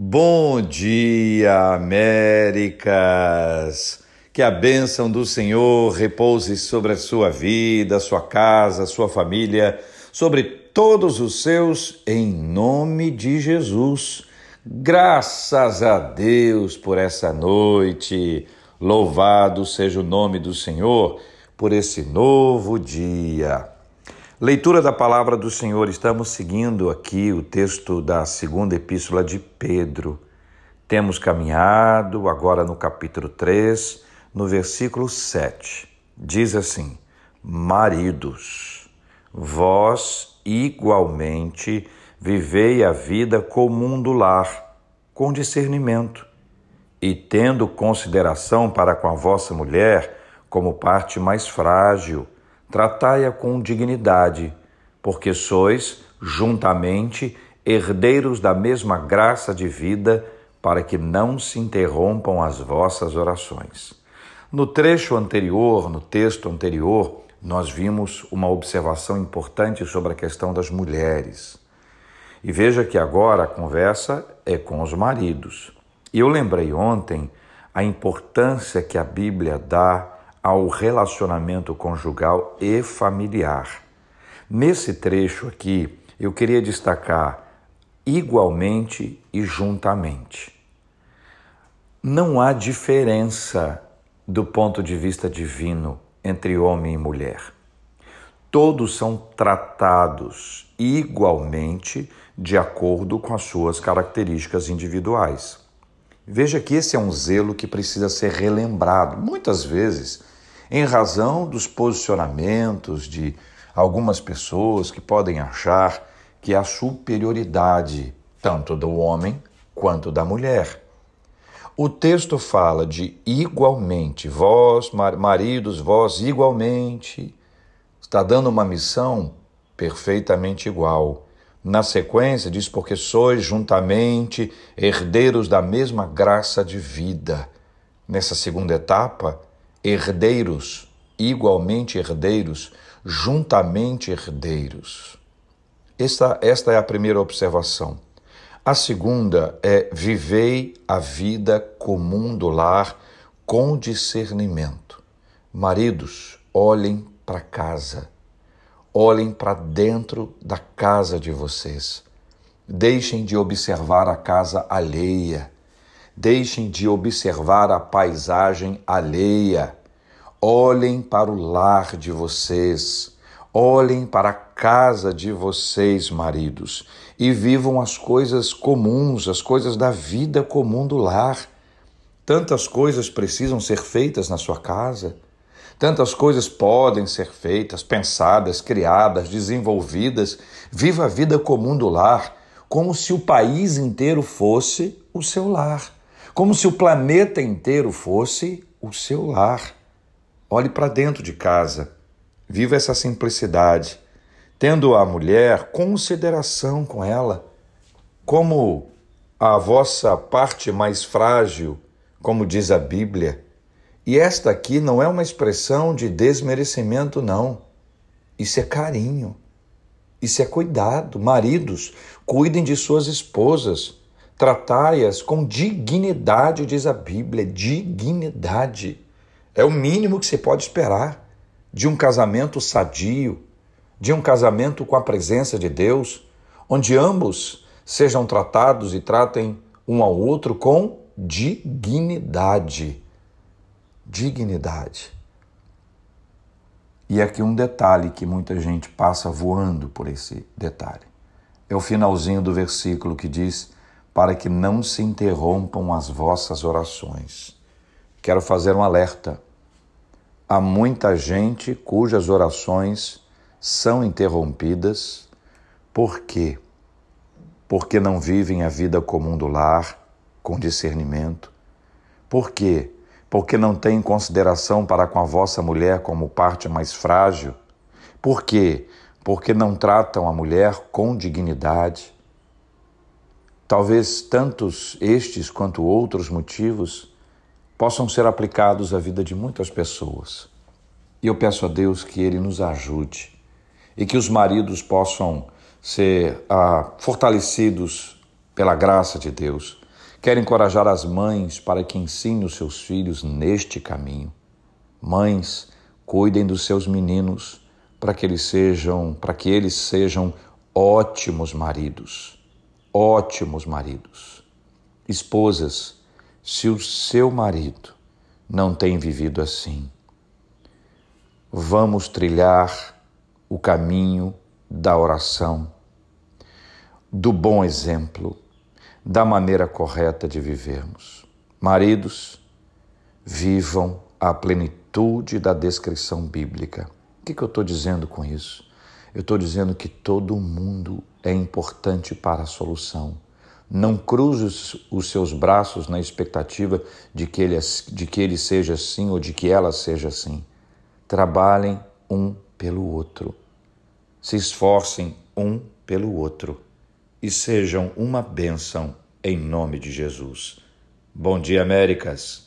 Bom dia, Américas! Que a bênção do Senhor repouse sobre a sua vida, sua casa, sua família, sobre todos os seus, em nome de Jesus. Graças a Deus por essa noite. Louvado seja o nome do Senhor por esse novo dia. Leitura da palavra do Senhor, estamos seguindo aqui o texto da segunda epístola de Pedro. Temos caminhado agora no capítulo 3, no versículo 7. Diz assim: Maridos, vós igualmente vivei a vida comum do lar, com discernimento, e tendo consideração para com a vossa mulher como parte mais frágil, tratai-a com dignidade, porque sois, juntamente, herdeiros da mesma graça de vida, para que não se interrompam as vossas orações. No trecho anterior, no texto anterior, nós vimos uma observação importante sobre a questão das mulheres. E veja que agora a conversa é com os maridos. E eu lembrei ontem a importância que a Bíblia dá ao relacionamento conjugal e familiar. Nesse trecho aqui, eu queria destacar igualmente e juntamente. Não há diferença do ponto de vista divino entre homem e mulher. Todos são tratados igualmente de acordo com as suas características individuais. Veja que esse é um zelo que precisa ser relembrado. Muitas vezes em razão dos posicionamentos de algumas pessoas que podem achar que há superioridade tanto do homem quanto da mulher. O texto fala de igualmente, vós, maridos, vós igualmente. Está dando uma missão perfeitamente igual. Na sequência, diz: porque sois juntamente herdeiros da mesma graça de vida. Nessa segunda etapa, herdeiros, igualmente herdeiros, juntamente herdeiros. Esta, esta é a primeira observação. A segunda é vivei a vida comum do lar com discernimento. Maridos, olhem para casa. Olhem para dentro da casa de vocês. Deixem de observar a casa alheia. Deixem de observar a paisagem alheia. Olhem para o lar de vocês. Olhem para a casa de vocês, maridos, e vivam as coisas comuns, as coisas da vida comum do lar. Tantas coisas precisam ser feitas na sua casa. Tantas coisas podem ser feitas, pensadas, criadas, desenvolvidas. Viva a vida comum do lar, como se o país inteiro fosse o seu lar como se o planeta inteiro fosse o seu lar. Olhe para dentro de casa, viva essa simplicidade, tendo a mulher consideração com ela, como a vossa parte mais frágil, como diz a Bíblia. E esta aqui não é uma expressão de desmerecimento, não. Isso é carinho. Isso é cuidado. Maridos, cuidem de suas esposas Tratai-as com dignidade, diz a Bíblia, dignidade. É o mínimo que se pode esperar de um casamento sadio, de um casamento com a presença de Deus, onde ambos sejam tratados e tratem um ao outro com dignidade. Dignidade. E aqui um detalhe que muita gente passa voando por esse detalhe. É o finalzinho do versículo que diz: para que não se interrompam as vossas orações. Quero fazer um alerta. Há muita gente cujas orações são interrompidas. Por quê? Porque não vivem a vida comum do lar com discernimento. Por quê? Porque não têm consideração para com a vossa mulher como parte mais frágil. Por quê? Porque não tratam a mulher com dignidade Talvez tantos estes quanto outros motivos possam ser aplicados à vida de muitas pessoas. E eu peço a Deus que Ele nos ajude e que os maridos possam ser ah, fortalecidos pela graça de Deus, Quero encorajar as mães para que ensinem os seus filhos neste caminho. Mães, cuidem dos seus meninos para que eles sejam, para que eles sejam ótimos maridos. Ótimos maridos. Esposas, se o seu marido não tem vivido assim, vamos trilhar o caminho da oração, do bom exemplo, da maneira correta de vivermos. Maridos, vivam a plenitude da descrição bíblica. O que, que eu estou dizendo com isso? Eu estou dizendo que todo mundo é importante para a solução. Não cruze os seus braços na expectativa de que, ele, de que ele seja assim ou de que ela seja assim. Trabalhem um pelo outro. Se esforcem um pelo outro e sejam uma bênção em nome de Jesus. Bom dia, Américas!